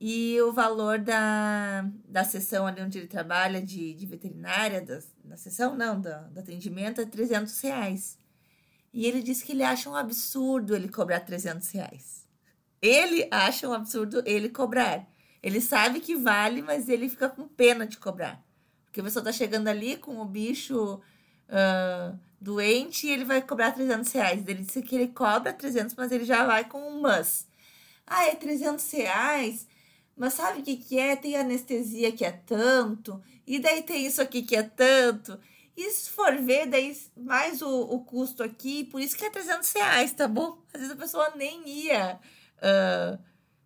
e o valor da, da sessão ali onde ele trabalha de, de veterinária, da, da sessão não, do, do atendimento é 300 reais. E ele disse que ele acha um absurdo ele cobrar 300 reais. Ele acha um absurdo ele cobrar. Ele sabe que vale, mas ele fica com pena de cobrar. Porque a pessoa tá chegando ali com o bicho uh, doente e ele vai cobrar 300 reais. Ele disse que ele cobra 300, mas ele já vai com um mas. Ah, é 300 reais? Mas sabe o que, que é? Tem anestesia que é tanto, e daí tem isso aqui que é tanto. E se for ver, daí mais o, o custo aqui, por isso que é 300 reais, tá bom? Às vezes a pessoa nem ia uh,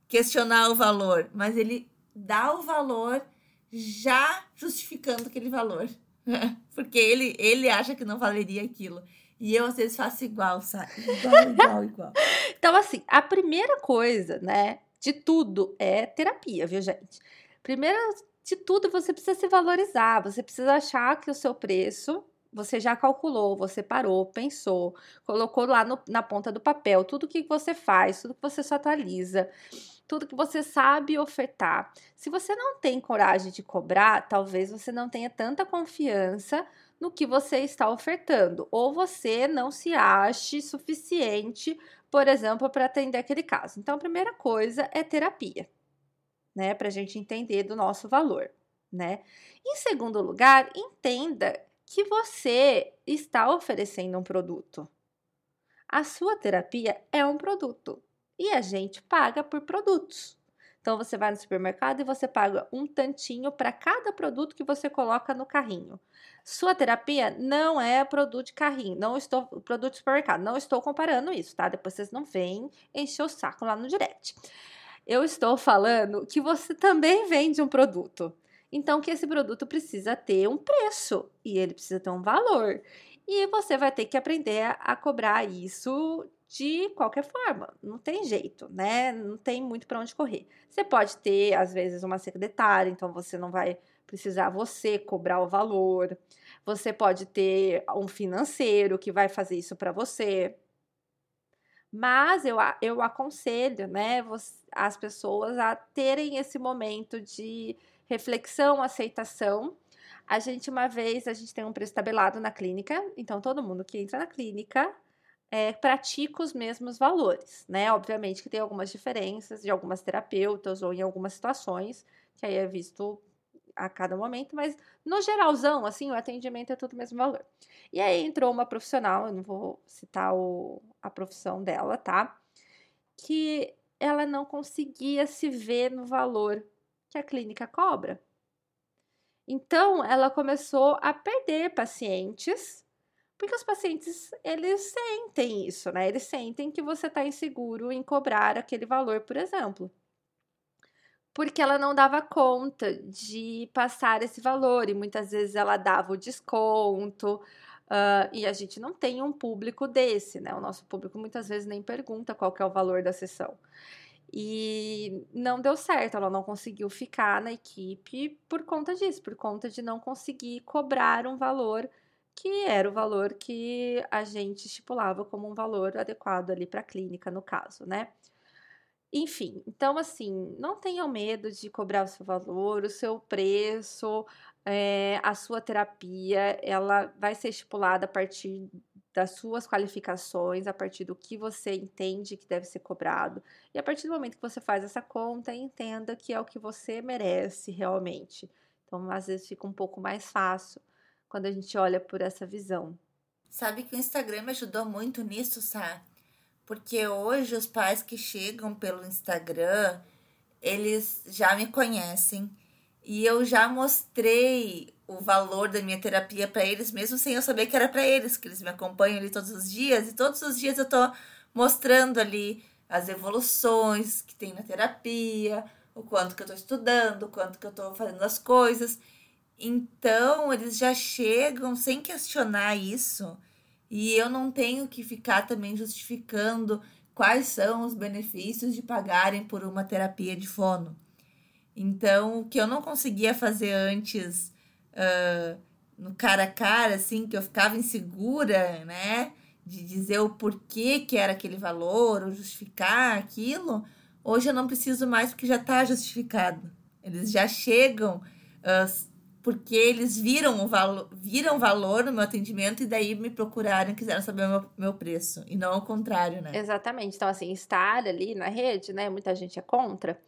questionar o valor, mas ele dá o valor já justificando aquele valor. Porque ele, ele acha que não valeria aquilo. E eu, às vezes, faço igual, sabe? Igual, igual, igual. então, assim, a primeira coisa, né, de tudo é terapia, viu, gente? Primeiro de tudo, você precisa se valorizar, você precisa achar que o seu preço você já calculou, você parou, pensou, colocou lá no, na ponta do papel tudo que você faz, tudo que você se atualiza, tudo que você sabe ofertar. Se você não tem coragem de cobrar, talvez você não tenha tanta confiança no que você está ofertando, ou você não se ache suficiente por exemplo, para atender aquele caso. Então, a primeira coisa é terapia, né? Para a gente entender do nosso valor, né? Em segundo lugar, entenda que você está oferecendo um produto. A sua terapia é um produto e a gente paga por produtos. Então você vai no supermercado e você paga um tantinho para cada produto que você coloca no carrinho. Sua terapia não é produto de carrinho, não estou produto de supermercado, não estou comparando isso, tá? Depois vocês não vêm encher o saco lá no direct. Eu estou falando que você também vende um produto. Então que esse produto precisa ter um preço e ele precisa ter um valor. E você vai ter que aprender a cobrar isso de qualquer forma, não tem jeito, né? Não tem muito para onde correr. Você pode ter, às vezes, uma secretária, então você não vai precisar você cobrar o valor. Você pode ter um financeiro que vai fazer isso para você. Mas eu, eu aconselho, né, as pessoas a terem esse momento de reflexão, aceitação. A gente, uma vez, a gente tem um preço tabelado na clínica, então todo mundo que entra na clínica é, pratica os mesmos valores, né? Obviamente que tem algumas diferenças de algumas terapeutas ou em algumas situações, que aí é visto a cada momento, mas no geralzão, assim, o atendimento é tudo o mesmo valor. E aí entrou uma profissional, eu não vou citar o, a profissão dela, tá? Que ela não conseguia se ver no valor que a clínica cobra. Então, ela começou a perder pacientes Porque os pacientes, eles sentem isso, né? Eles sentem que você está inseguro em cobrar aquele valor, por exemplo. Porque ela não dava conta de passar esse valor e muitas vezes ela dava o desconto. Uh, e a gente não tem um público desse, né? O nosso público muitas vezes nem pergunta qual é o valor da sessão. E não deu certo, ela não conseguiu ficar na equipe por conta disso, por conta de não conseguir cobrar um valor que era o valor que a gente estipulava como um valor adequado ali para a clínica, no caso, né? Enfim, então assim, não tenham medo de cobrar o seu valor, o seu preço, é, a sua terapia, ela vai ser estipulada a partir das suas qualificações, a partir do que você entende que deve ser cobrado. E a partir do momento que você faz essa conta, entenda que é o que você merece realmente. Então, às vezes fica um pouco mais fácil quando a gente olha por essa visão. Sabe que o Instagram me ajudou muito nisso, Sá? Porque hoje os pais que chegam pelo Instagram, eles já me conhecem e eu já mostrei o valor da minha terapia para eles, mesmo sem eu saber que era para eles, que eles me acompanham ali todos os dias e todos os dias eu tô mostrando ali as evoluções que tem na terapia, o quanto que eu tô estudando, o quanto que eu tô fazendo as coisas. Então, eles já chegam sem questionar isso. E eu não tenho que ficar também justificando quais são os benefícios de pagarem por uma terapia de fono. Então, o que eu não conseguia fazer antes, uh, no cara a cara, assim, que eu ficava insegura, né? De dizer o porquê que era aquele valor, ou justificar aquilo, hoje eu não preciso mais porque já está justificado. Eles já chegam uh, porque eles viram o valor, viram valor no meu atendimento e daí me procuraram quiseram saber o meu, meu preço. E não ao contrário, né? Exatamente. Então, assim, estar ali na rede, né? Muita gente é contra,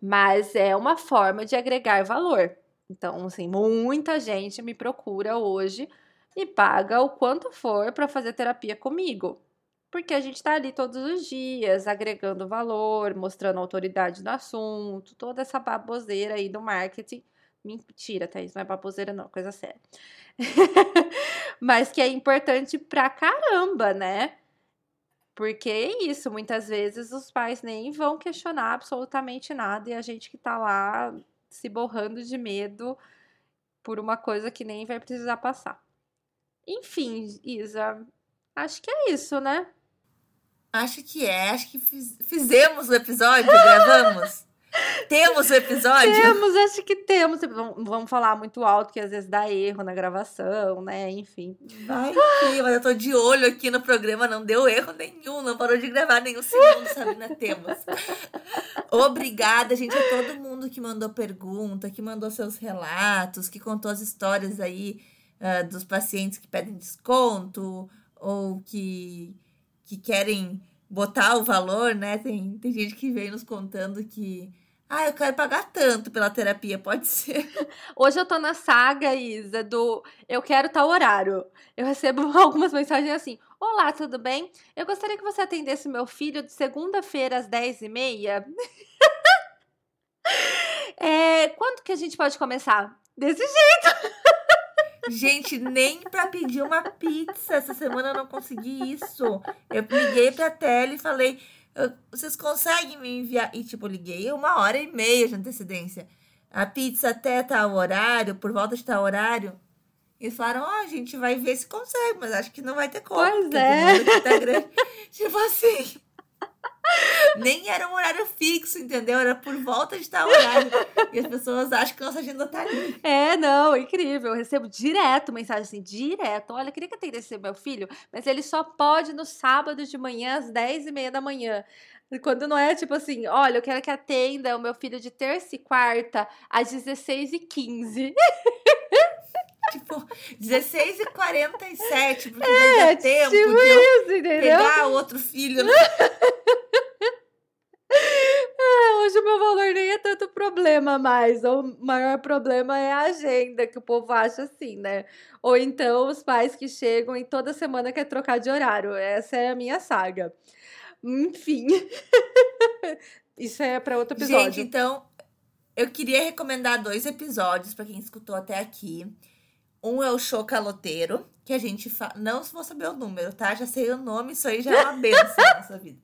mas é uma forma de agregar valor. Então, assim, muita gente me procura hoje e paga o quanto for para fazer terapia comigo. Porque a gente está ali todos os dias, agregando valor, mostrando autoridade no assunto, toda essa baboseira aí do marketing Mentira, Thaís, não é baboseira, não, coisa séria. Mas que é importante pra caramba, né? Porque é isso, muitas vezes os pais nem vão questionar absolutamente nada e a gente que tá lá se borrando de medo por uma coisa que nem vai precisar passar. Enfim, Isa, acho que é isso, né? Acho que é, acho que fiz, fizemos o episódio, gravamos. Temos o episódio? Temos, acho que temos. Vamos falar muito alto, que às vezes dá erro na gravação, né? Enfim. Vai que, mas eu tô de olho aqui no programa, não deu erro nenhum, não parou de gravar nenhum segundo, Sabrina Temos. Obrigada, gente, a todo mundo que mandou pergunta, que mandou seus relatos, que contou as histórias aí uh, dos pacientes que pedem desconto ou que, que querem botar o valor, né? Tem, tem gente que vem nos contando que ah, eu quero pagar tanto pela terapia, pode ser. Hoje eu tô na saga, Isa, do eu quero tal horário. Eu recebo algumas mensagens assim: Olá, tudo bem? Eu gostaria que você atendesse meu filho de segunda-feira às 10h30. é, quanto que a gente pode começar? Desse jeito. Gente, nem pra pedir uma pizza essa semana eu não consegui isso. Eu liguei pra tela e falei vocês conseguem me enviar? E, tipo, liguei uma hora e meia de antecedência. A pizza até tal horário, por volta de tal horário. E falaram, ó, oh, a gente vai ver se consegue, mas acho que não vai ter como. Pois é. Tá tipo assim. Nem era um horário fixo, entendeu? Era por volta de tal horário. e as pessoas acham que nossa agenda tá ali. É, não, incrível. Eu recebo direto mensagem assim, direto. Olha, queria que atendesse meu filho, mas ele só pode no sábado de manhã, às 10 e meia da manhã. Quando não é tipo assim, olha, eu quero que atenda o meu filho de terça e quarta às 16 e 15 tipo, 16 e 47 porque é, dá tempo tipo de eu isso, pegar o outro filho. Né? ah, hoje o meu valor nem é tanto problema mais. O maior problema é a agenda, que o povo acha assim, né? Ou então os pais que chegam e toda semana quer trocar de horário. Essa é a minha saga. Enfim. Isso é para outro episódio. Gente, então, eu queria recomendar dois episódios para quem escutou até aqui. Um é o show caloteiro, que a gente fala. Não vou saber o número, tá? Já sei o nome, isso aí já é uma benção na nossa vida.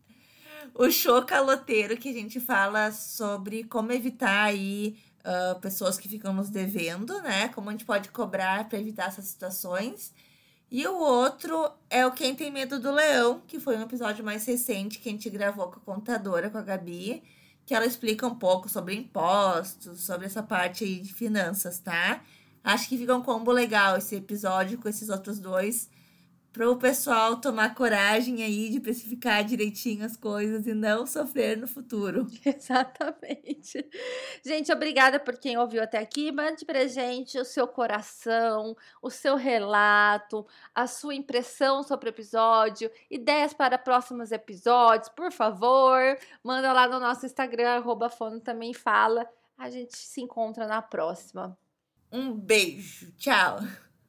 O show caloteiro, que a gente fala sobre como evitar aí uh, pessoas que ficam nos devendo, né? Como a gente pode cobrar para evitar essas situações. E o outro é o Quem Tem Medo do Leão, que foi um episódio mais recente que a gente gravou com a contadora, com a Gabi, que ela explica um pouco sobre impostos, sobre essa parte aí de finanças, tá? Acho que fica um combo legal esse episódio com esses outros dois para o pessoal tomar coragem aí de especificar direitinho as coisas e não sofrer no futuro. Exatamente. Gente, obrigada por quem ouviu até aqui. Mande pra gente o seu coração, o seu relato, a sua impressão sobre o episódio, ideias para próximos episódios, por favor. Manda lá no nosso Instagram, arroba Fono também fala. A gente se encontra na próxima. Um beijo. Tchau.